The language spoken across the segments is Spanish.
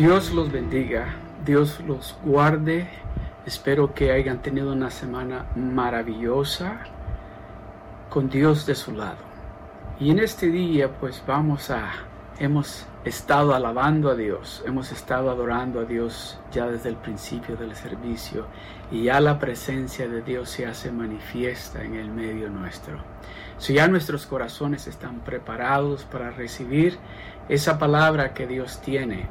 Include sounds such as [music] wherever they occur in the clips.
Dios los bendiga, Dios los guarde. Espero que hayan tenido una semana maravillosa con Dios de su lado. Y en este día pues vamos a, hemos estado alabando a Dios, hemos estado adorando a Dios ya desde el principio del servicio y ya la presencia de Dios se hace manifiesta en el medio nuestro. Si ya nuestros corazones están preparados para recibir esa palabra que Dios tiene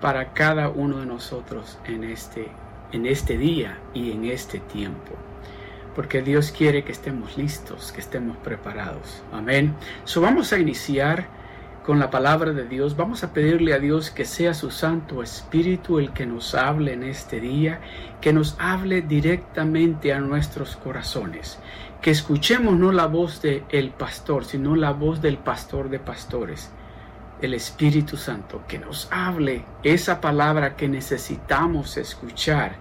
para cada uno de nosotros en este, en este día y en este tiempo. Porque Dios quiere que estemos listos, que estemos preparados. Amén. So vamos a iniciar con la palabra de Dios, vamos a pedirle a Dios que sea su Santo Espíritu el que nos hable en este día, que nos hable directamente a nuestros corazones, que escuchemos no la voz del el pastor, sino la voz del pastor de pastores, el Espíritu Santo, que nos hable esa palabra que necesitamos escuchar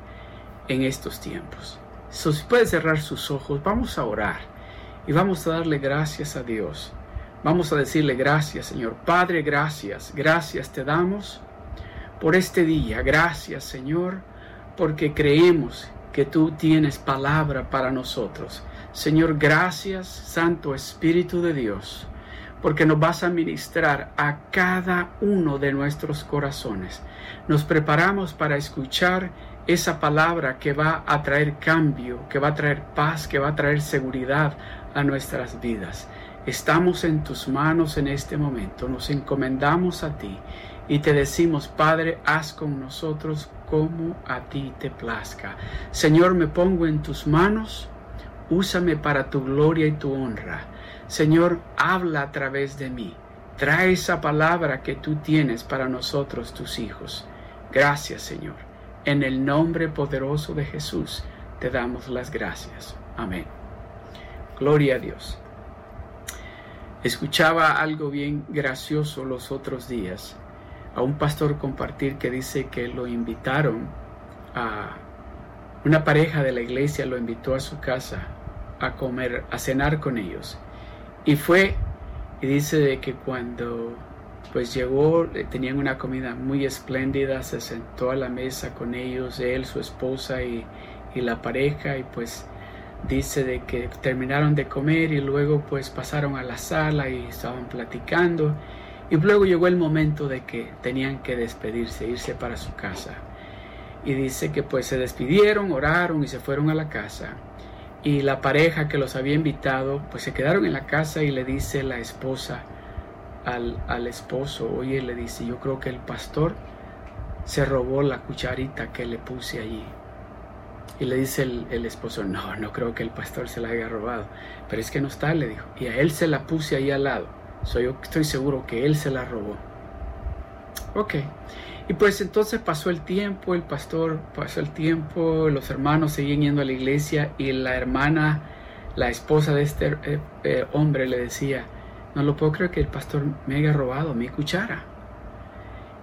en estos tiempos. si puede cerrar sus ojos, vamos a orar y vamos a darle gracias a Dios Vamos a decirle gracias, Señor. Padre, gracias. Gracias te damos por este día. Gracias, Señor, porque creemos que tú tienes palabra para nosotros. Señor, gracias, Santo Espíritu de Dios, porque nos vas a ministrar a cada uno de nuestros corazones. Nos preparamos para escuchar esa palabra que va a traer cambio, que va a traer paz, que va a traer seguridad a nuestras vidas. Estamos en tus manos en este momento, nos encomendamos a ti y te decimos, Padre, haz con nosotros como a ti te plazca. Señor, me pongo en tus manos, úsame para tu gloria y tu honra. Señor, habla a través de mí. Trae esa palabra que tú tienes para nosotros, tus hijos. Gracias, Señor. En el nombre poderoso de Jesús te damos las gracias. Amén. Gloria a Dios. Escuchaba algo bien gracioso los otros días, a un pastor compartir que dice que lo invitaron a una pareja de la iglesia, lo invitó a su casa a comer, a cenar con ellos. Y fue, y dice de que cuando pues llegó, eh, tenían una comida muy espléndida, se sentó a la mesa con ellos, él, su esposa y, y la pareja, y pues dice de que terminaron de comer y luego pues pasaron a la sala y estaban platicando y luego llegó el momento de que tenían que despedirse, irse para su casa. Y dice que pues se despidieron, oraron y se fueron a la casa. Y la pareja que los había invitado pues se quedaron en la casa y le dice la esposa al, al esposo, oye, le dice, yo creo que el pastor se robó la cucharita que le puse allí. Y le dice el, esposo, no, no creo que el pastor se la haya robado. Pero es que no está, le dijo. Y a él se la puse ahí al lado. So, yo estoy seguro que él se la robó. Ok. Y pues entonces pasó el tiempo, el pastor pasó el tiempo, los hermanos seguían yendo a la iglesia y la hermana, la esposa de este eh, eh, hombre le decía, no lo puedo creer que el pastor me haya robado mi cuchara.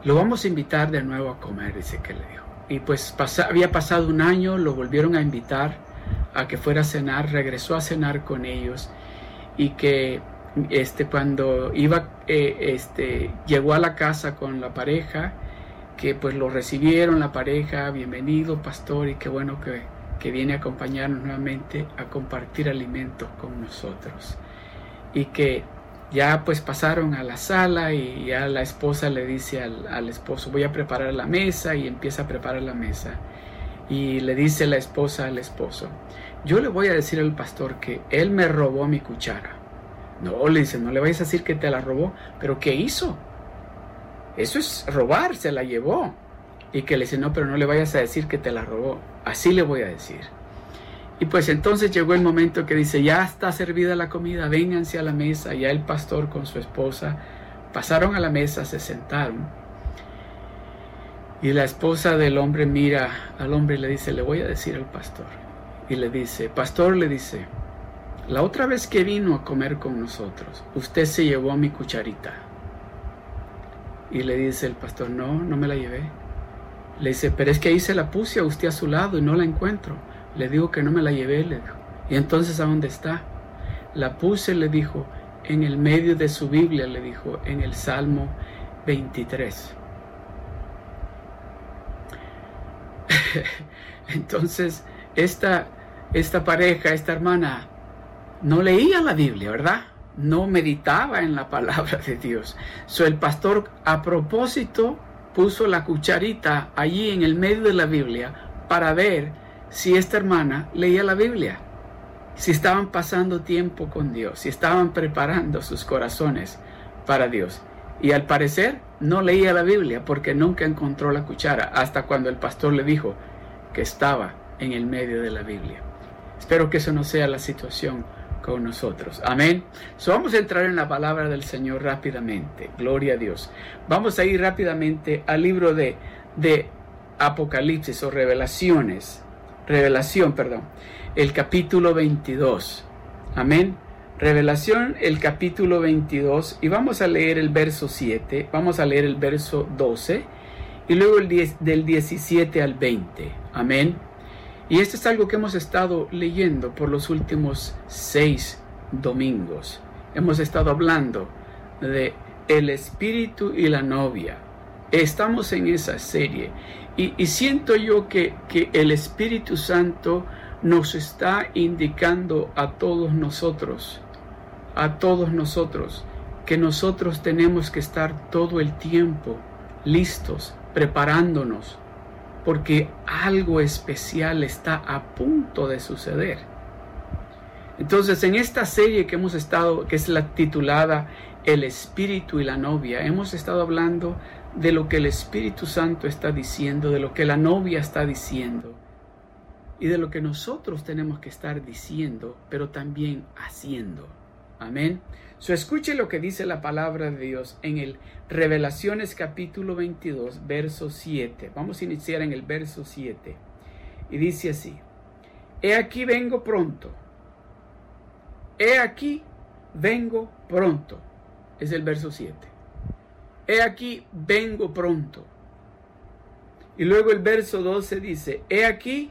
Lo vamos a invitar de nuevo a comer, dice que le dijo y pues había pasado un año, lo volvieron a invitar a que fuera a cenar, regresó a cenar con ellos y que este cuando iba eh, este llegó a la casa con la pareja que pues lo recibieron la pareja bienvenido pastor y qué bueno que, que viene a acompañarnos nuevamente a compartir alimentos con nosotros y que ya pues pasaron a la sala y ya la esposa le dice al, esposo, voy a preparar la mesa y empieza a preparar la mesa. Y le dice la esposa al esposo, yo le voy a decir al pastor que él me robó mi cuchara. No, le dice, no le vayas a decir que te la robó, pero ¿qué hizo? Eso es robar, se la llevó. Y que le dice, no, pero no le vayas a decir que te la robó. Así le voy a decir. Y pues entonces llegó el momento que dice, ya está servida la comida, vénganse a la mesa. Ya el pastor con su esposa pasaron a la mesa, se sentaron. Y la esposa del hombre mira al hombre y le dice, le voy a decir al pastor. Y le dice, pastor le dice, la otra vez que vino a comer con nosotros, usted se llevó mi cucharita. Y le dice el pastor, no, no me la llevé. Le dice, pero es que ahí se la puse a usted a su lado y no la encuentro. Le digo que no me la llevé, le dijo. Y entonces, ¿a dónde está? La puse, le dijo, en el medio de su Biblia, le dijo, en el Salmo 23. [laughs] Entonces, esta, esta pareja, esta hermana, no leía la Biblia, ¿verdad? No meditaba en la palabra de Dios. So, el pastor a propósito puso la cucharita allí en el medio de la Biblia para ver si esta hermana leía la Biblia, si estaban pasando tiempo con Dios, si estaban preparando sus corazones para Dios. Y al parecer no leía la Biblia porque nunca encontró la cuchara hasta cuando el pastor le dijo que estaba en el medio de la Biblia. Espero que eso no sea la situación con nosotros. Amén. So, vamos a entrar en la palabra del Señor rápidamente. Gloria a Dios. Vamos a ir rápidamente al libro de, de Apocalipsis o Revelaciones. Revelación, perdón. El capítulo 22. Amén. Revelación, el capítulo 22. Y vamos a leer el verso 7. Vamos a leer el verso 12. Y luego el 10, del 17 al 20. Amén. Y esto es algo que hemos estado leyendo por los últimos seis domingos. Hemos estado hablando de el espíritu y la novia. Estamos en esa serie y, y siento yo que, que el Espíritu Santo nos está indicando a todos nosotros, a todos nosotros, que nosotros tenemos que estar todo el tiempo listos, preparándonos porque algo especial está a punto de suceder. Entonces, en esta serie que hemos estado, que es la titulada El Espíritu y la novia, hemos estado hablando de lo que el Espíritu Santo está diciendo, de lo que la novia está diciendo y de lo que nosotros tenemos que estar diciendo, pero también haciendo. Amén. So, escuche lo que dice la palabra de Dios en el Revelaciones capítulo 22, verso 7. Vamos a iniciar en el verso 7. Y dice así, He aquí vengo pronto. He aquí vengo pronto. Es el verso 7. He aquí vengo pronto. Y luego el verso 12 dice, He aquí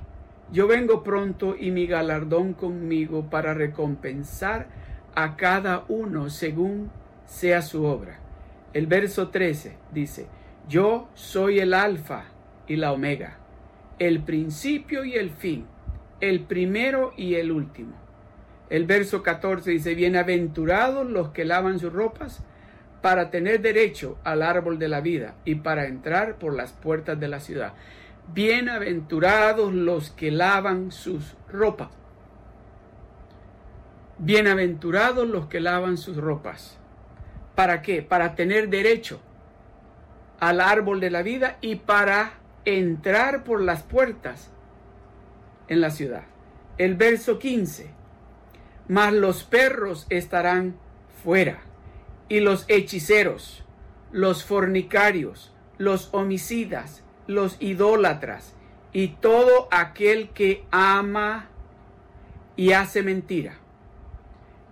yo vengo pronto y mi galardón conmigo para recompensar a cada uno según sea su obra. El verso 13 dice, yo soy el alfa y la omega, el principio y el fin, el primero y el último. El verso 14 dice, bienaventurados los que lavan sus ropas para tener derecho al árbol de la vida y para entrar por las puertas de la ciudad. Bienaventurados los que lavan sus ropas Bienaventurados los que lavan sus ropas. ¿Para qué? Para tener derecho al árbol de la vida y para entrar por las puertas en la ciudad. El verso 15. Mas los perros estarán fuera, y los hechiceros, los fornicarios, los homicidas, los idólatras, y todo aquel que ama y hace mentira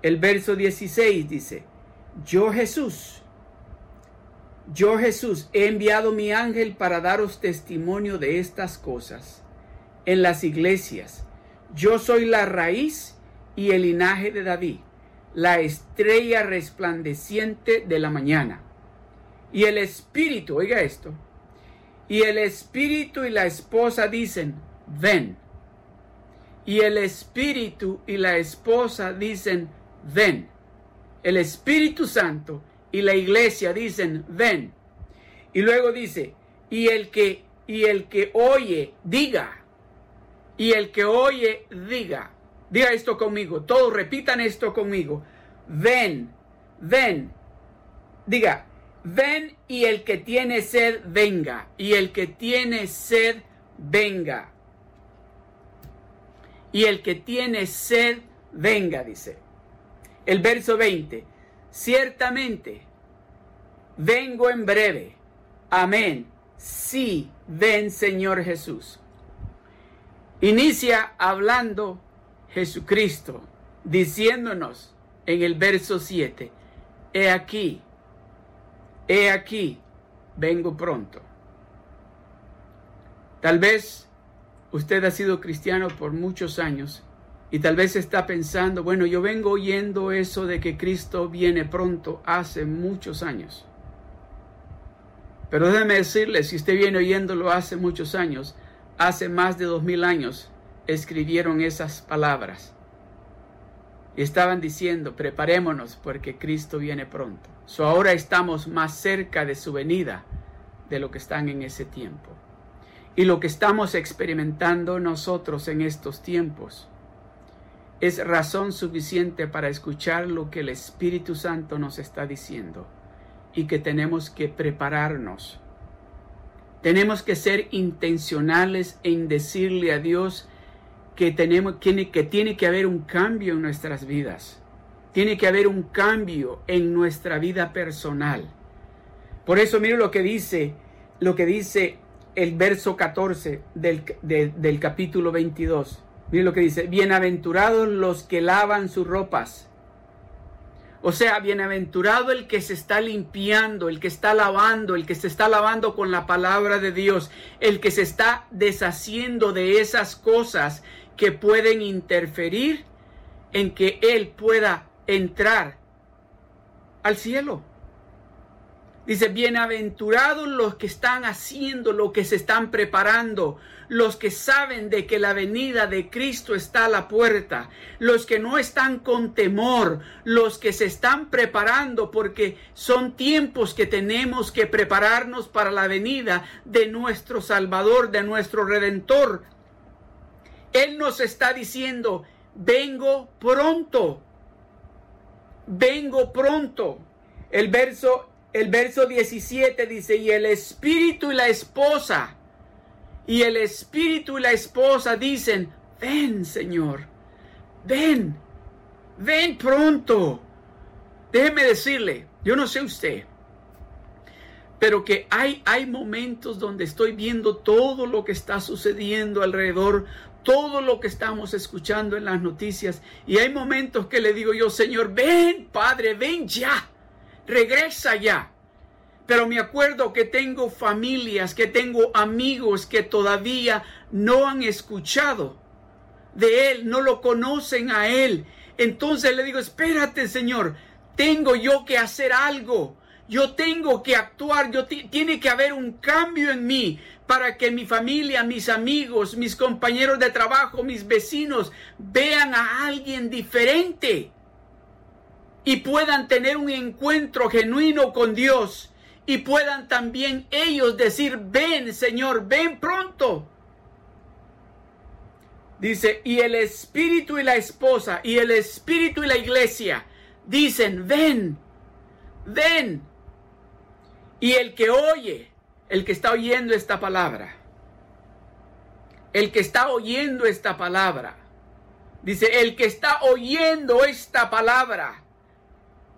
el verso 16 dice, yo Jesús, yo Jesús he enviado mi ángel para daros testimonio de estas cosas en las iglesias. Yo soy la raíz y el linaje de David, la estrella resplandeciente de la mañana. Y el espíritu, oiga esto, y el espíritu y la esposa dicen, ven. Y el espíritu y la esposa dicen, ven. El Espíritu Santo y la iglesia dicen, ven. Y luego dice, y el que, y el que oye, diga. Y el que oye, diga. Diga esto conmigo. Todos repitan esto conmigo. Ven, ven. Diga, ven y el que tiene sed, venga. Y el que tiene sed, venga. Y el que tiene sed, venga, dice. El verso 20. Ciertamente, vengo en breve. Amén. Sí, ven Señor Jesús. Inicia hablando Jesucristo, diciéndonos en el verso 7, he aquí, he aquí, vengo pronto. Tal vez usted ha sido cristiano por muchos años y tal vez está pensando, bueno, yo vengo oyendo eso de que Cristo viene pronto hace muchos años. Pero déjeme decirle, si usted viene oyéndolo hace muchos años, hace más de dos mil años escribieron esas palabras. Y estaban diciendo, preparémonos porque Cristo viene pronto. So ahora estamos más cerca de su venida de lo que están en ese tiempo. Y lo que estamos experimentando nosotros en estos tiempos es razón suficiente para escuchar lo que el Espíritu Santo nos está diciendo y que tenemos que prepararnos. Tenemos que ser intencionales en decirle a Dios que, tenemos, que tiene que haber un cambio en nuestras vidas. Tiene que haber un cambio en nuestra vida personal. Por eso mire lo que dice, lo que dice el verso 14 del, del capítulo 22. Mire lo que dice, bienaventurados los que lavan sus ropas o sea, bienaventurado el que se está limpiando, el que está lavando, el que se está lavando con la palabra de Dios, el que se está deshaciendo de esas cosas que pueden interferir en que Él pueda entrar al cielo. Dice, bienaventurados los que están haciendo, lo que se están preparando, los que saben de que la venida de Cristo está a la puerta, los que no están con temor, los que se están preparando porque son tiempos que tenemos que prepararnos para la venida de nuestro Salvador, de nuestro Redentor. Él nos está diciendo, vengo pronto, vengo pronto. El verso, el verso 17 dice, y el espíritu y la esposa y el espíritu y la esposa dicen, ven Señor, ven, ven pronto. Déjeme decirle, yo no sé usted, pero que hay, hay momentos donde estoy viendo todo lo que está sucediendo alrededor, todo lo que estamos escuchando en las noticias, y hay momentos que le digo yo, Señor, ven, Padre, ven ya, regresa ya. Pero me acuerdo que tengo familias, que tengo amigos que todavía no han escuchado de Él, no lo conocen a Él. Entonces le digo, espérate Señor, tengo yo que hacer algo. Yo tengo que actuar, yo tiene que haber un cambio en mí para que mi familia, mis amigos, mis compañeros de trabajo, mis vecinos vean a alguien diferente y puedan tener un encuentro genuino con Dios y puedan también ellos decir, ven Señor, ven pronto. Dice, y el espíritu y la esposa, y el espíritu y la iglesia dicen, ven, ven. Y el que oye, el que está oyendo esta palabra, el que está oyendo esta palabra, dice, el que está oyendo esta palabra,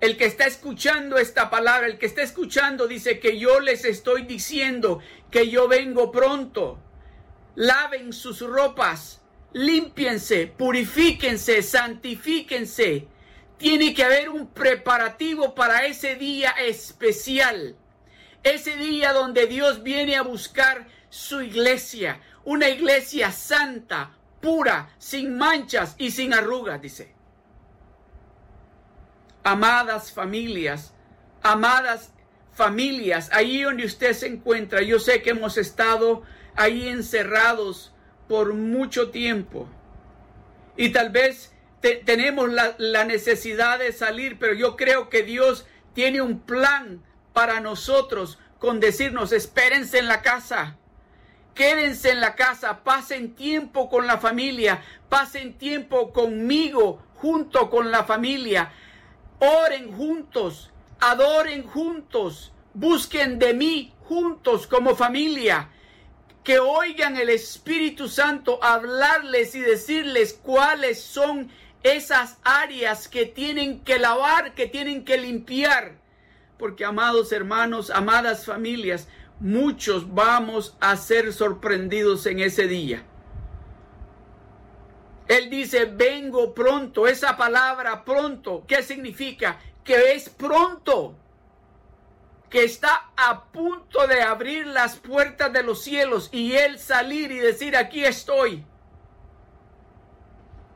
el que está escuchando esta palabra, el que está escuchando dice que yo les estoy diciendo que yo vengo pronto. Laven sus ropas, límpiense, purifíquense, santifíquense. Tiene que haber un preparativo para ese día especial. Ese día donde Dios viene a buscar su iglesia. Una iglesia santa, pura, sin manchas y sin arrugas, dice amadas familias, amadas familias, ahí donde usted se encuentra, yo sé que hemos estado ahí encerrados por mucho tiempo. Y tal vez tenemos la, la necesidad de salir, pero yo creo que Dios tiene un plan para nosotros con decirnos, espérense en la casa, quédense en la casa, pasen tiempo con la familia, pasen tiempo conmigo junto con la familia oren juntos, adoren juntos, busquen de mí juntos como familia, que oigan el Espíritu Santo hablarles y decirles cuáles son esas áreas que tienen que lavar, que tienen que limpiar. Porque amados hermanos, amadas familias, muchos vamos a ser sorprendidos en ese día. Él dice, vengo pronto. Esa palabra pronto, ¿qué significa? Que es pronto. Que está a punto de abrir las puertas de los cielos y Él salir y decir, aquí estoy.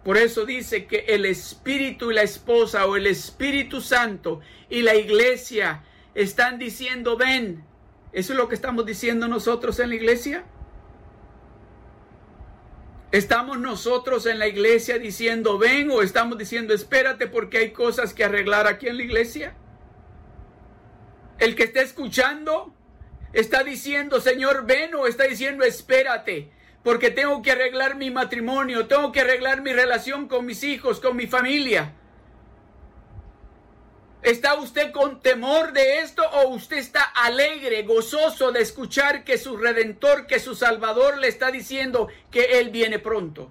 Por eso dice que el Espíritu y la esposa o el Espíritu Santo y la iglesia están diciendo, ven. ¿Eso es lo que estamos diciendo nosotros en la iglesia? ¿Estamos nosotros en la iglesia diciendo ven o estamos diciendo espérate porque hay cosas que arreglar aquí en la iglesia? El que está escuchando está diciendo Señor ven o está diciendo espérate porque tengo que arreglar mi matrimonio, tengo que arreglar mi relación con mis hijos, con mi familia. ¿Está usted con temor de esto o usted está alegre, gozoso de escuchar que su redentor, que su salvador le está diciendo que Él viene pronto?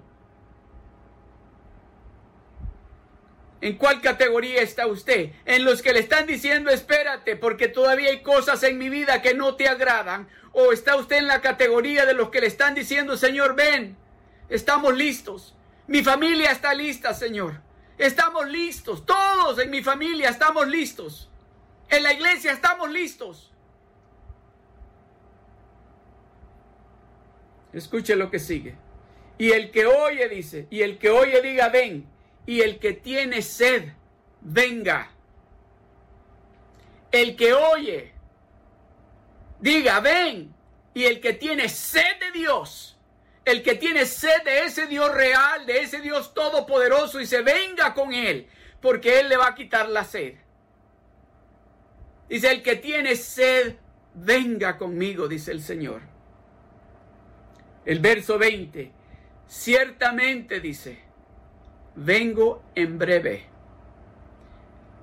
¿En cuál categoría está usted? ¿En los que le están diciendo espérate porque todavía hay cosas en mi vida que no te agradan? ¿O está usted en la categoría de los que le están diciendo Señor ven, estamos listos? Mi familia está lista, Señor. Estamos listos. Todos en mi familia estamos listos. En la iglesia estamos listos. Escuche lo que sigue. Y el que oye dice, y el que oye diga, ven. Y el que tiene sed, venga. El que oye, diga, ven. Y el que tiene sed de Dios, el que tiene sed de ese Dios real, de ese Dios todopoderoso y se venga con él, porque él le va a quitar la sed. Dice, el que tiene sed, venga conmigo, dice el Señor. El verso 20, ciertamente dice, vengo en breve.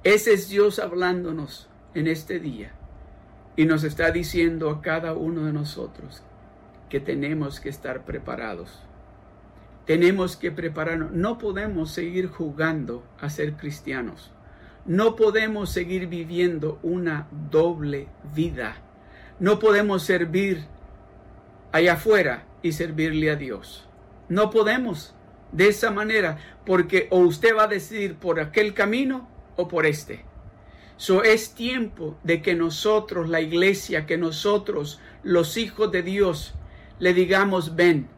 Ese es Dios hablándonos en este día y nos está diciendo a cada uno de nosotros que tenemos que estar preparados. Tenemos que prepararnos. No podemos seguir jugando a ser cristianos. No podemos seguir viviendo una doble vida. No podemos servir allá afuera y servirle a Dios. No podemos de esa manera porque o usted va a decidir por aquel camino o por este. So es tiempo de que nosotros, la iglesia, que nosotros, los hijos de Dios, le digamos, ven.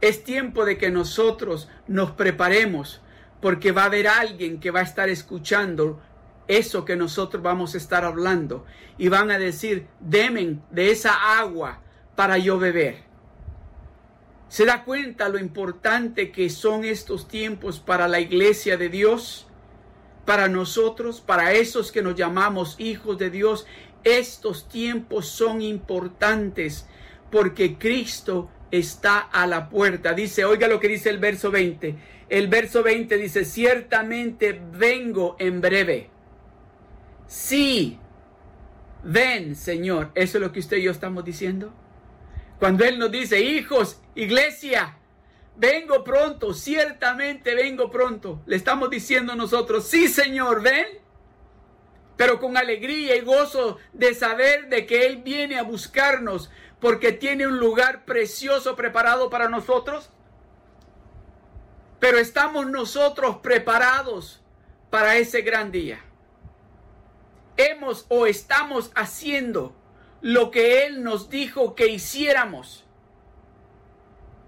Es tiempo de que nosotros nos preparemos porque va a haber alguien que va a estar escuchando eso que nosotros vamos a estar hablando y van a decir, demen de esa agua para yo beber. ¿Se da cuenta lo importante que son estos tiempos para la iglesia de Dios? Para nosotros, para esos que nos llamamos hijos de Dios, estos tiempos son importantes porque Cristo está a la puerta. Dice, oiga lo que dice el verso 20. El verso 20 dice, ciertamente vengo en breve. Sí, ven, Señor. ¿Eso es lo que usted y yo estamos diciendo? Cuando Él nos dice, hijos, iglesia, vengo pronto, ciertamente vengo pronto. Le estamos diciendo nosotros, sí, Señor, ven. Pero con alegría y gozo de saber de que Él viene a buscarnos porque tiene un lugar precioso preparado para nosotros. Pero estamos nosotros preparados para ese gran día. Hemos o estamos haciendo lo que Él nos dijo que hiciéramos.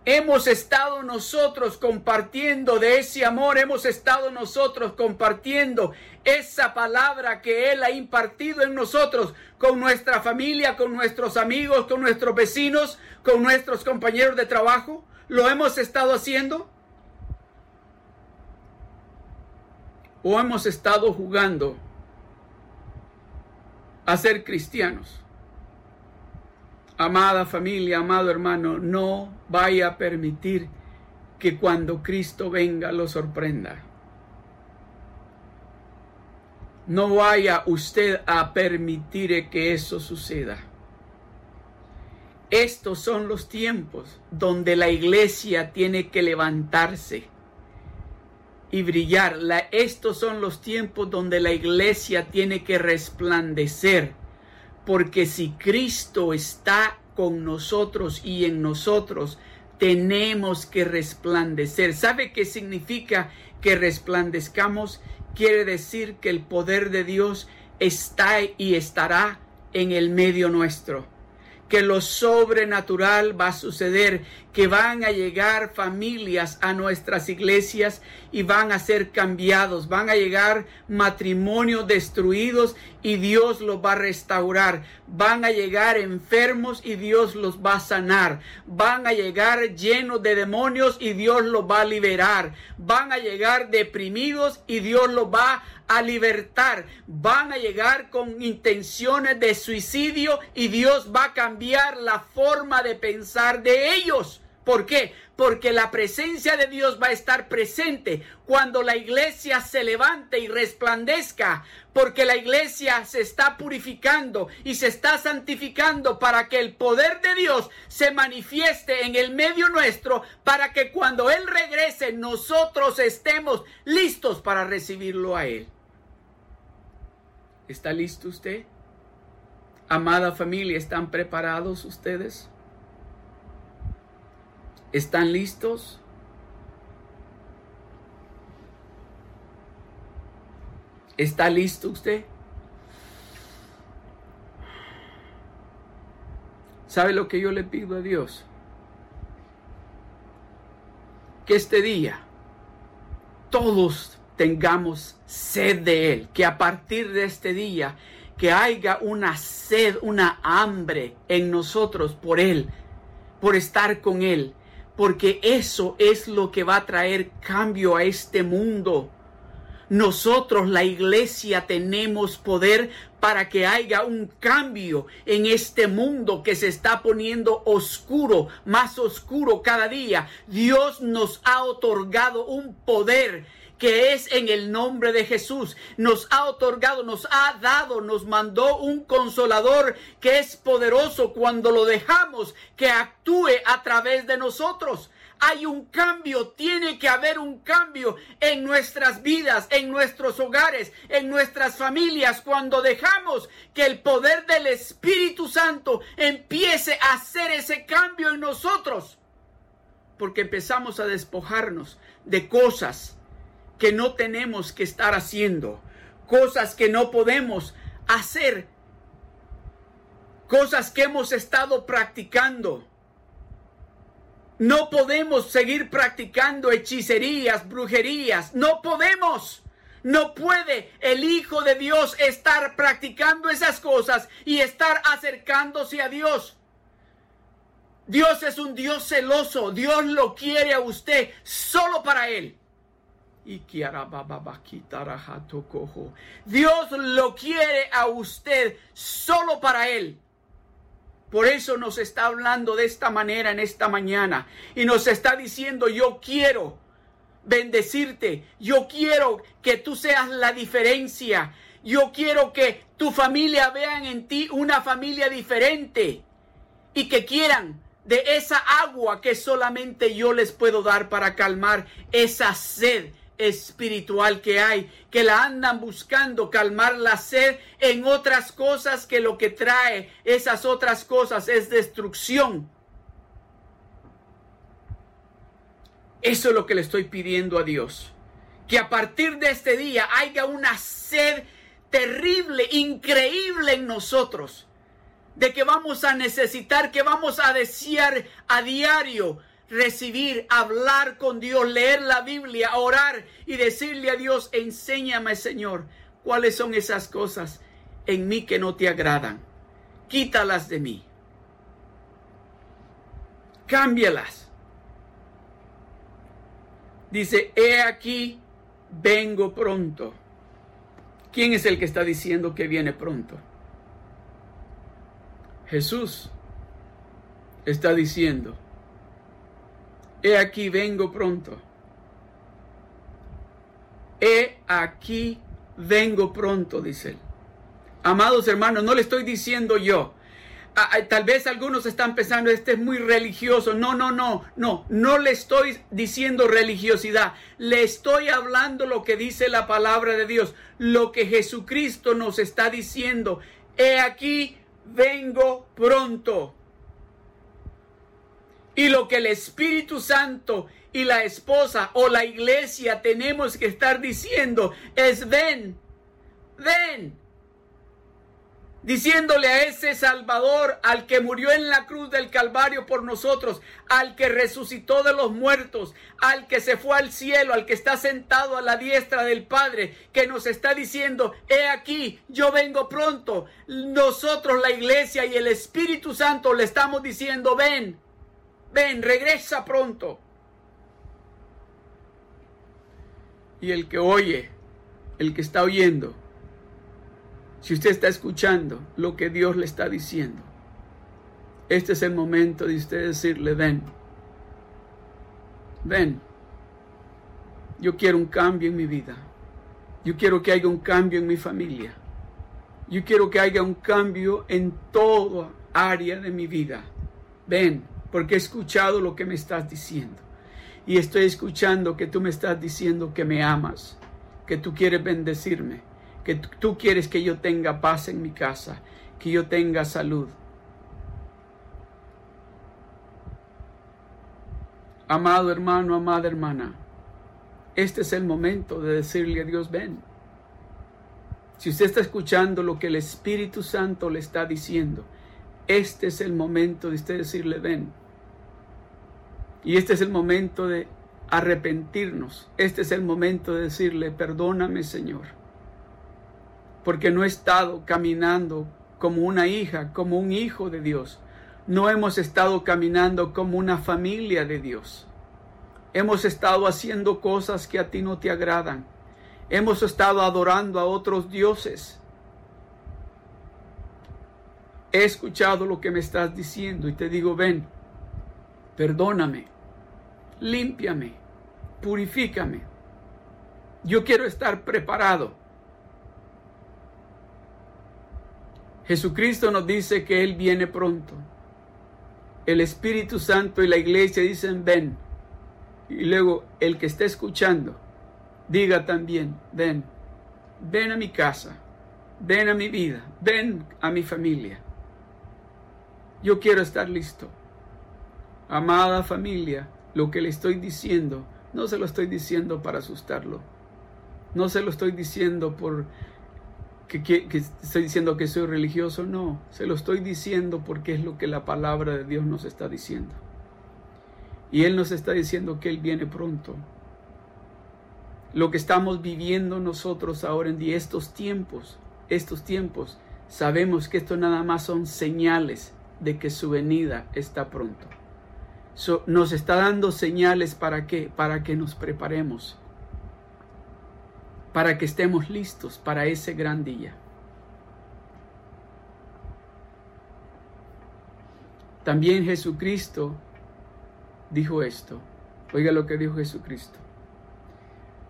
Hemos estado nosotros compartiendo de ese amor, hemos estado nosotros compartiendo esa palabra que Él ha impartido en nosotros con nuestra familia, con nuestros amigos, con nuestros vecinos, con nuestros compañeros de trabajo. ¿Lo hemos estado haciendo? ¿O hemos estado jugando a ser cristianos? Amada familia, amado hermano, no vaya a permitir que cuando Cristo venga lo sorprenda. No vaya usted a permitir que eso suceda. Estos son los tiempos donde la iglesia tiene que levantarse y brillar. estos son los tiempos donde la iglesia tiene que resplandecer porque si Cristo está con nosotros y en nosotros, tenemos que resplandecer. ¿Sabe qué significa que resplandezcamos? Quiere decir que el poder de Dios está y estará en el medio nuestro. Que lo sobrenatural va a suceder, que van a llegar familias a nuestras iglesias y van a ser cambiados, van a llegar matrimonios destruidos y Dios los va a restaurar, van a llegar enfermos y Dios los va a sanar, van a llegar llenos de demonios y Dios los va a liberar, van a llegar deprimidos y Dios los va a libertar, van a llegar con intenciones de suicidio y Dios va a cambiar la forma de pensar de ellos. ¿Por qué? Porque la presencia de Dios va a estar presente cuando la iglesia se levante y resplandezca, porque la iglesia se está purificando y se está santificando para que el poder de Dios se manifieste en el medio nuestro, para que cuando Él regrese nosotros estemos listos para recibirlo a Él. ¿Está listo usted? Amada familia, ¿están preparados ustedes? ¿Están listos? ¿Está listo usted? ¿Sabe lo que yo le pido a Dios? Que este día todos tengamos sed de Él, que a partir de este día, que haya una sed, una hambre en nosotros por Él, por estar con Él, porque eso es lo que va a traer cambio a este mundo. Nosotros, la iglesia, tenemos poder para que haya un cambio en este mundo que se está poniendo oscuro, más oscuro cada día. Dios nos ha otorgado un poder que es en el nombre de Jesús. Nos ha otorgado, nos ha dado, nos mandó un consolador que es poderoso cuando lo dejamos que actúe a través de nosotros. Hay un cambio, tiene que haber un cambio en nuestras vidas, en nuestros hogares, en nuestras familias, cuando dejamos que el poder del Espíritu Santo empiece a hacer ese cambio en nosotros. Porque empezamos a despojarnos de cosas que no tenemos que estar haciendo, cosas que no podemos hacer, cosas que hemos estado practicando. No podemos seguir practicando hechicerías, brujerías, no podemos. No puede el Hijo de Dios estar practicando esas cosas y estar acercándose a Dios. Dios es un Dios celoso. Dios lo quiere a usted solo para Él. Dios lo quiere a usted solo para Él. Por eso nos está hablando de esta manera en esta mañana. Y nos está diciendo, yo quiero bendecirte. Yo quiero que tú seas la diferencia. Yo quiero que tu familia vean en ti una familia diferente. Y que quieran de esa agua que solamente yo les puedo dar para calmar esa sed espiritual que hay, que la andan buscando calmar la sed en otras cosas que lo que trae esas otras cosas es destrucción. Eso es lo que le estoy pidiendo a Dios. Que a partir de este día haya una sed terrible, increíble en nosotros. De que vamos a necesitar, que vamos a desear a diario recibir, hablar con Dios, leer la Biblia, orar y decirle a Dios, enséñame Señor, cuáles son esas cosas en mí que no te agradan. Quítalas de mí. Cámbialas. Dice, he aquí, vengo pronto. ¿Quién es el que está diciendo que viene pronto? Jesús está diciendo, He aquí vengo pronto. He aquí vengo pronto, dice él. Amados hermanos, no le estoy diciendo yo. Ah, ah, tal vez algunos están pensando, este es muy religioso. No, no, no, no, no le estoy diciendo religiosidad. Le estoy hablando lo que dice la palabra de Dios, lo que Jesucristo nos está diciendo. He aquí, vengo pronto. Y lo que el Espíritu Santo y la esposa o la iglesia tenemos que estar diciendo es ven, ven. diciéndole a ese Salvador, al que murió en la cruz del Calvario por nosotros, al que resucitó de los muertos, al que se fue al cielo, al que está sentado a la diestra del Padre, que nos está diciendo, he aquí, yo vengo pronto. Nosotros, la iglesia y el Espíritu Santo le estamos diciendo, ven, ven, regresa pronto. Y el que oye, el que está oyendo, si usted está escuchando lo que Dios le está diciendo, este es el momento de usted decirle, ven, ven, yo quiero un cambio en mi vida, yo quiero que haya un cambio en mi familia, yo quiero que haya un cambio en toda área de mi vida. Ven, porque he escuchado lo que me estás diciendo. Y estoy escuchando que tú me estás diciendo que me amas, que tú quieres bendecirme, que tú quieres que yo tenga paz en mi casa, que yo tenga salud. Amado hermano, amada hermana, este es el momento de decirle a Dios, ven. Si usted está escuchando lo que el Espíritu Santo le está diciendo, este es el momento de usted decirle, ven. Y este es el momento de arrepentirnos. Este es el momento de decirle, perdóname Señor porque no he estado caminando como una hija, como un hijo de Dios. No hemos estado caminando como una familia de Dios. Hemos estado haciendo cosas que a ti no te agradan. Hemos estado adorando a otros dioses. He escuchado lo que me estás diciendo y te digo, ven, perdóname, límpiame, purifícame. Yo quiero estar preparado Jesucristo nos dice que Él viene pronto. El Espíritu Santo y la iglesia dicen, ven. Y luego el que esté escuchando, diga también, ven, ven a mi casa, ven a mi vida, ven a mi familia. Yo quiero estar listo. Amada familia, lo que le estoy diciendo, no se lo estoy diciendo para asustarlo. No se lo estoy diciendo por que, estoy diciendo que soy religioso, no, se lo estoy diciendo porque es lo que la palabra de Dios nos está diciendo. Y Él nos está diciendo que Él viene pronto. Lo que estamos viviendo nosotros ahora en día, estos tiempos, estos tiempos, sabemos que esto nada más son señales de que su venida está pronto. Nos está dando señales para? Para que nos preparemos para que estemos listos para ese gran día. También Jesucristo dijo esto. Oiga lo que dijo Jesucristo.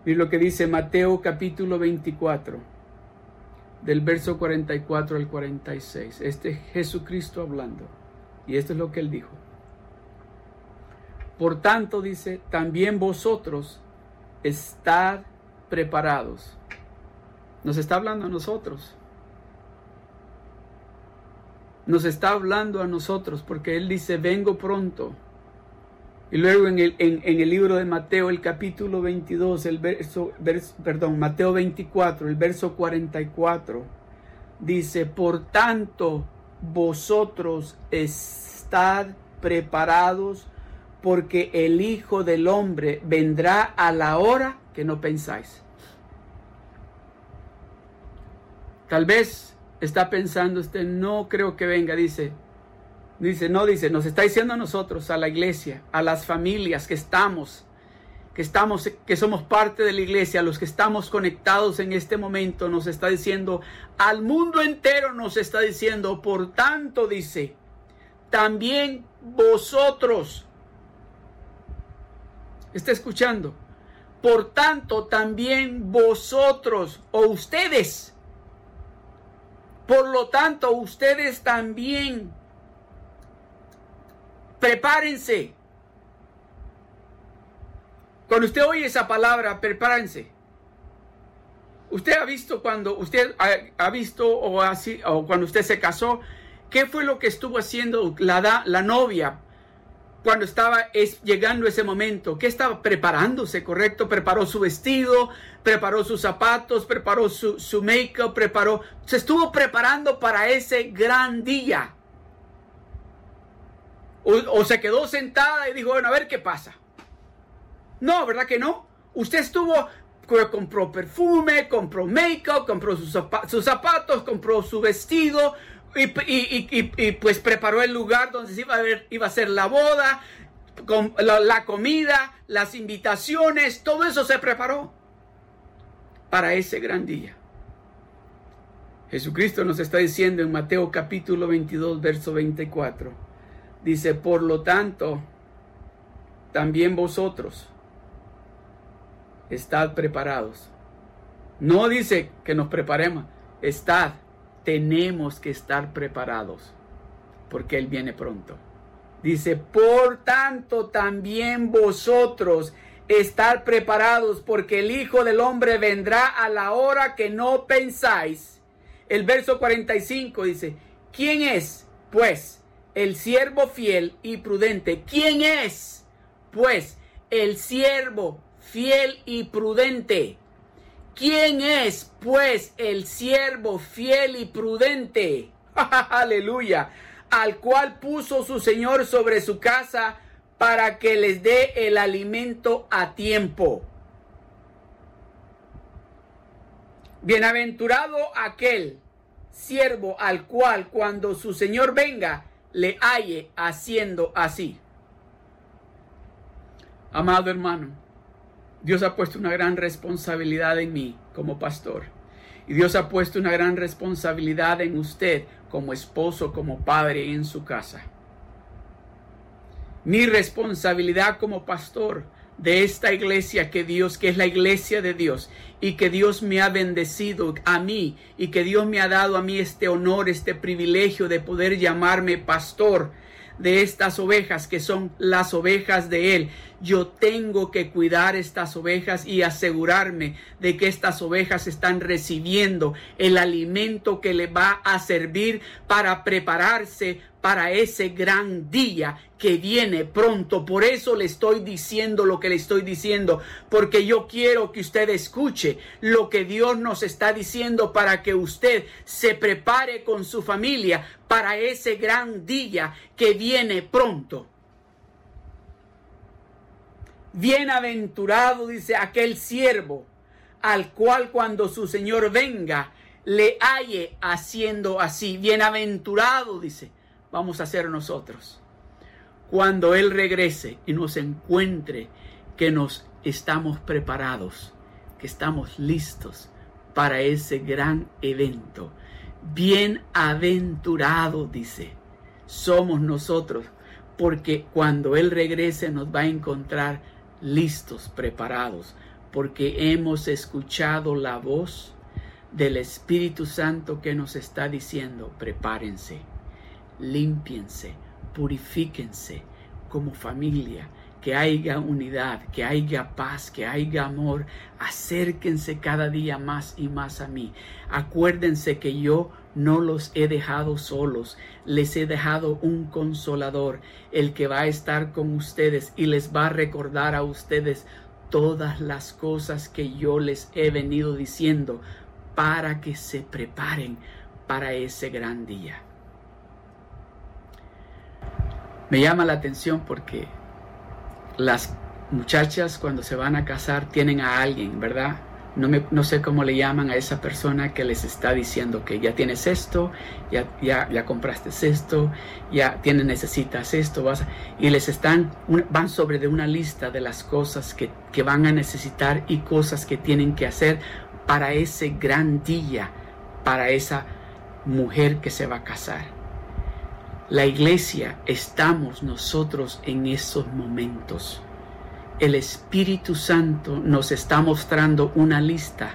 Y lo que dice Mateo capítulo 24, del verso 44 al 46. Este es Jesucristo hablando. Y esto es lo que él dijo. Por tanto, dice, también vosotros estad preparados. Nos está hablando a nosotros. Nos está hablando a nosotros porque Él dice, vengo pronto. Y luego en el, en, el libro de Mateo, el capítulo 22, el verso, perdón, Mateo 24, el verso 44, dice, por tanto, vosotros estad preparados porque el Hijo del Hombre vendrá a la hora que no pensáis. Tal vez está pensando usted, no creo que venga, dice. Dice, no, dice, nos está diciendo a nosotros, a la iglesia, a las familias que estamos, que estamos, que somos parte de la iglesia, a los que estamos conectados en este momento, nos está diciendo, al mundo entero nos está diciendo, por tanto, dice, también vosotros, está escuchando, por tanto, también vosotros o ustedes. Por lo tanto, ustedes también prepárense. Cuando usted oye esa palabra, prepárense. Usted ha visto cuando usted ha, visto o, así, o cuando usted se casó, ¿qué fue lo que estuvo haciendo la, la novia cuando estaba es, llegando ese momento? ¿Qué estaba preparándose, correcto? Preparó su vestido, preparó sus zapatos, preparó su, su make-up, preparó, se estuvo preparando para ese gran día. O, o se quedó sentada y dijo, bueno, a ver qué pasa. No, ¿verdad que no? Usted estuvo compró perfume, compró make-up, compró sus, zapatos, compró su vestido y, pues preparó el lugar donde iba a, ser la boda, con la, comida, las invitaciones, todo eso se preparó para ese gran día. Jesucristo nos está diciendo en Mateo capítulo 22, verso 24. Dice, por lo tanto, también vosotros, estad preparados. No dice que nos preparemos, estad, tenemos que estar preparados, porque Él viene pronto. Dice, por tanto también vosotros estar preparados, porque el Hijo del Hombre vendrá a la hora que no pensáis. El verso 45 dice, ¿quién es, pues, el siervo fiel y prudente? ¿Quién es, pues, el siervo fiel y prudente. ¿Quién es, pues, el siervo fiel y prudente? [laughs] Aleluya. Al cual puso su Señor sobre su casa para que les dé el alimento a tiempo. Bienaventurado aquel siervo al cual cuando su Señor venga le halle haciendo así. Amado hermano, Dios ha puesto una gran responsabilidad en mí como pastor. Y Dios ha puesto una gran responsabilidad en usted como esposo, como padre en su casa. Mi responsabilidad como pastor de esta iglesia que Dios, que es la iglesia de Dios, y que Dios me ha bendecido a mí, y que Dios me ha dado a mí este honor, este privilegio de poder llamarme pastor de estas ovejas que son las ovejas de Él. Yo tengo que cuidar estas ovejas y asegurarme de que estas ovejas están recibiendo el alimento que le va a servir para prepararse para ese gran día que viene pronto. Por eso le estoy diciendo lo que le estoy diciendo, porque yo quiero que usted escuche lo que Dios nos está diciendo para que usted se prepare con su familia para ese gran día que viene pronto. Bienaventurado, dice aquel siervo, al cual cuando su Señor venga, le halle haciendo así. Bienaventurado, dice vamos a ser nosotros. Cuando Él regrese y nos encuentre que nos estamos preparados, que estamos listos para ese gran evento. Bienaventurado, dice, somos nosotros, porque cuando Él regrese nos va a encontrar listos, preparados, porque hemos escuchado la voz del Espíritu Santo que nos está diciendo, prepárense límpiense, purifíquense como familia, que haya unidad, que haya paz, que haya amor. Acérquense cada día más y más a mí. Acuérdense que yo no los he dejado solos, les he dejado un consolador, el que va a estar con ustedes y les va a recordar a ustedes todas las cosas que yo les he venido diciendo para que se preparen para ese gran día. Me llama la atención porque las muchachas cuando se van a casar tienen a alguien, ¿verdad? No, me, no, sé cómo le llaman a esa persona que les está diciendo que ya tienes esto, ya, ya, ya compraste esto, ya tienes, necesitas esto, vas y les están, van sobre de una lista de las cosas que, que van a necesitar y cosas que tienen que hacer para ese gran día, para esa mujer que se va a casar. La iglesia estamos nosotros en esos momentos. El Espíritu Santo nos está mostrando una lista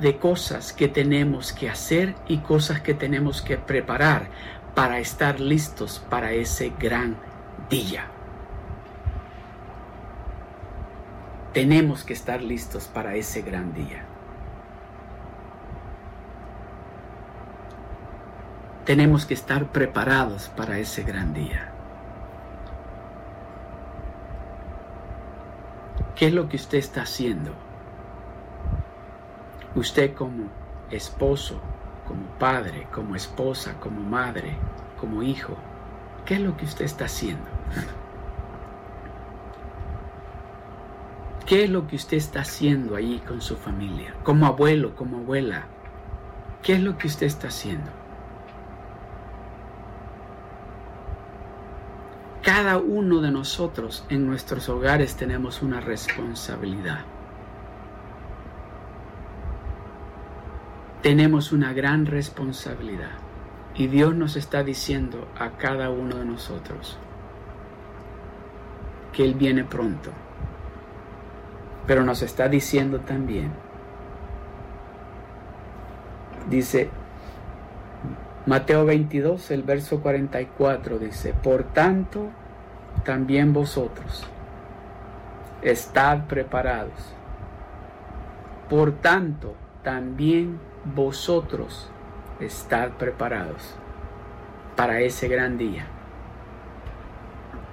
de cosas que tenemos que hacer y cosas que tenemos que preparar para estar listos para ese gran día. Tenemos que estar listos para ese gran día. Tenemos que estar preparados para ese gran día. ¿Qué es lo que usted está haciendo? Usted como esposo, como padre, como esposa, como madre, como hijo, ¿qué es lo que usted está haciendo? ¿Qué es lo que usted está haciendo ahí con su familia? Como abuelo, como abuela, ¿qué es lo que usted está haciendo? Cada uno de nosotros en nuestros hogares tenemos una responsabilidad. Tenemos una gran responsabilidad. Y Dios nos está diciendo a cada uno de nosotros que Él viene pronto. Pero nos está diciendo también, dice Mateo 22, el verso 44 dice, por tanto, también vosotros, estad preparados. Por tanto, también vosotros, estad preparados para ese gran día.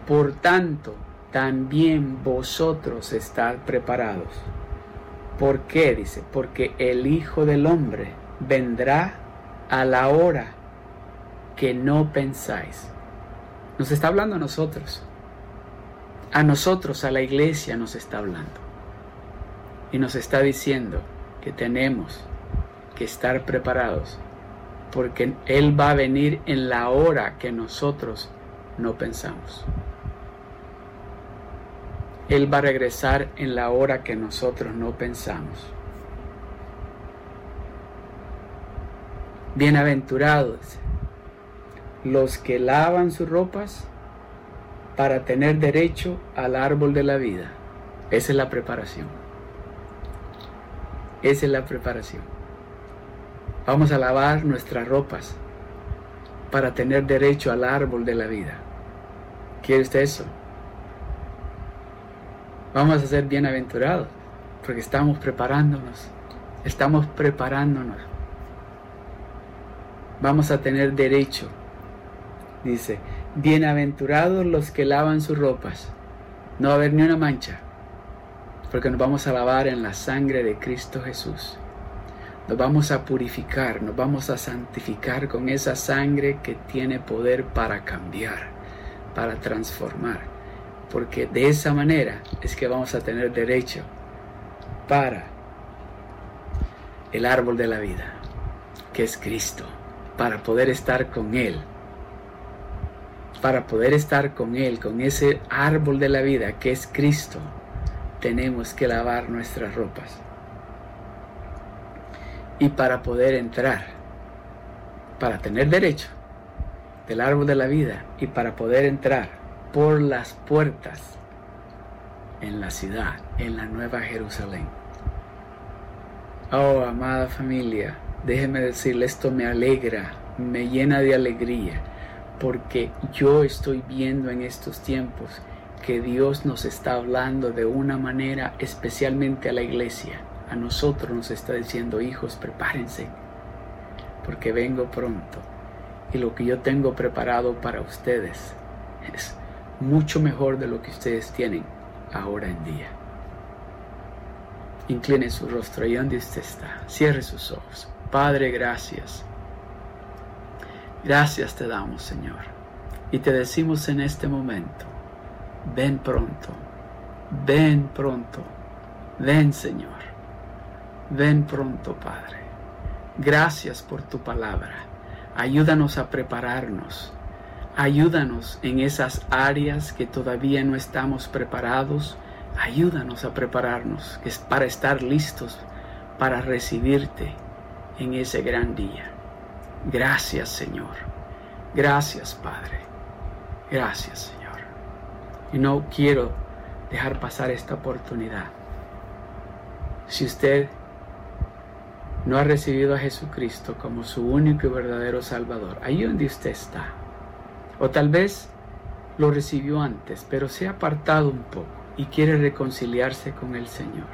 Por tanto, también vosotros estad preparados. ¿Por qué? Dice, porque el Hijo del Hombre vendrá a la hora que no pensáis. Nos está hablando a nosotros. A nosotros, a la iglesia nos está hablando. Y nos está diciendo que tenemos que estar preparados porque Él va a venir en la hora que nosotros no pensamos. Él va a regresar en la hora que nosotros no pensamos. Bienaventurados los que lavan sus ropas para tener derecho al árbol de la vida. Esa es la preparación. Esa es la preparación. Vamos a lavar nuestras ropas para tener derecho al árbol de la vida. ¿Quiere usted eso? Vamos a ser bienaventurados porque estamos preparándonos. Estamos preparándonos. Vamos a tener derecho dice, bienaventurados los que lavan sus ropas. No va a haber ni una mancha, porque nos vamos a lavar en la sangre de Cristo Jesús. Nos vamos a purificar, nos vamos a santificar con esa sangre que tiene poder para cambiar, para transformar. Porque de esa manera es que vamos a tener derecho para el árbol de la vida, que es Cristo, para poder estar con Él para poder estar con Él, con ese árbol de la vida que es Cristo, tenemos que lavar nuestras ropas. Y para poder entrar, para tener derecho del árbol de la vida y para poder entrar por las puertas en la ciudad, en la nueva Jerusalén. Oh, amada familia, déjeme decirle, esto me alegra, me llena de alegría porque yo estoy viendo en estos tiempos que Dios nos está hablando de una manera especialmente a la iglesia. A nosotros nos está diciendo, hijos, prepárense, porque vengo pronto. Y lo que yo tengo preparado para ustedes es mucho mejor de lo que ustedes tienen ahora en día. Incline su rostro y donde usted está. Cierre sus ojos. Padre, gracias Gracias te damos, Señor. Y te decimos en este momento, ven pronto, ven pronto, ven Señor, ven pronto, Padre. Gracias por tu palabra. Ayúdanos a prepararnos. Ayúdanos en esas áreas que todavía no estamos preparados. Ayúdanos a prepararnos para estar listos para recibirte en ese gran día. Gracias Señor. Gracias Padre. Gracias Señor. Y no quiero dejar pasar esta oportunidad. Si usted no ha recibido a Jesucristo como su único y verdadero Salvador, ahí donde usted está, o tal vez lo recibió antes, pero se ha apartado un poco y quiere reconciliarse con el Señor.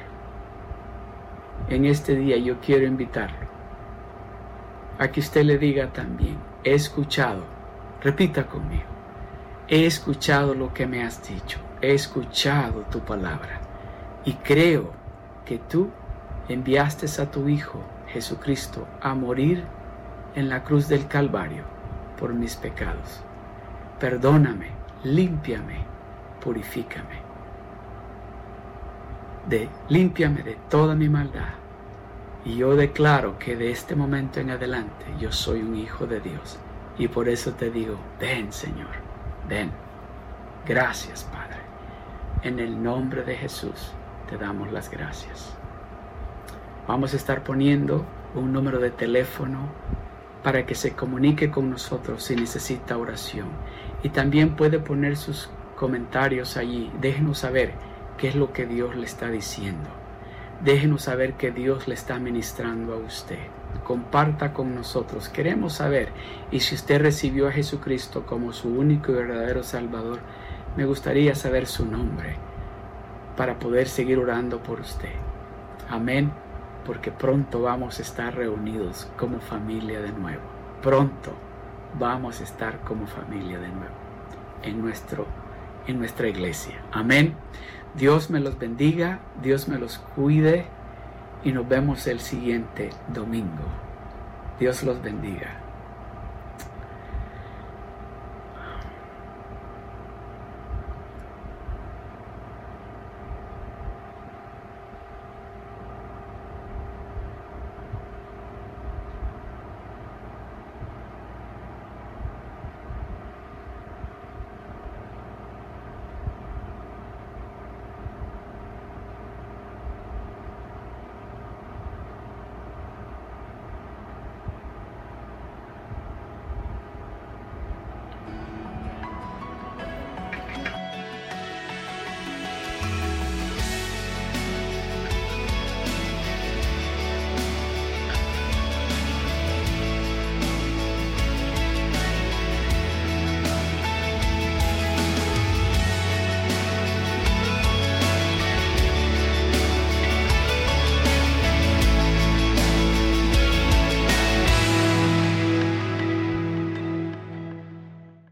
En este día yo quiero invitarlo a que usted le diga también, he escuchado, repita conmigo, he escuchado lo que me has dicho, he escuchado tu palabra Y creo que tú enviaste a tu Hijo Jesucristo a morir en la cruz del Calvario por mis pecados. Perdóname, límpiame, purifícame. De, límpiame de toda mi maldad. Y yo declaro que de este momento en adelante yo soy un hijo de Dios. Y por eso te digo, ven Señor, ven. Gracias Padre. En el nombre de Jesús te damos las gracias. Vamos a estar poniendo un número de teléfono para que se comunique con nosotros si necesita oración. Y también puede poner sus comentarios allí. Déjenos saber qué es lo que Dios le está diciendo. Déjenos saber que Dios le está ministrando a usted. Comparta con nosotros. Queremos saber. Y si usted recibió a Jesucristo como su único y verdadero Salvador, me gustaría saber su nombre para poder seguir orando por usted. Amén porque pronto vamos a estar reunidos como familia de nuevo. Pronto vamos a estar como familia de nuevo en, nuestro, en nuestra iglesia. Amén. Dios me los bendiga, Dios me los cuide y nos vemos el siguiente domingo. Dios los bendiga.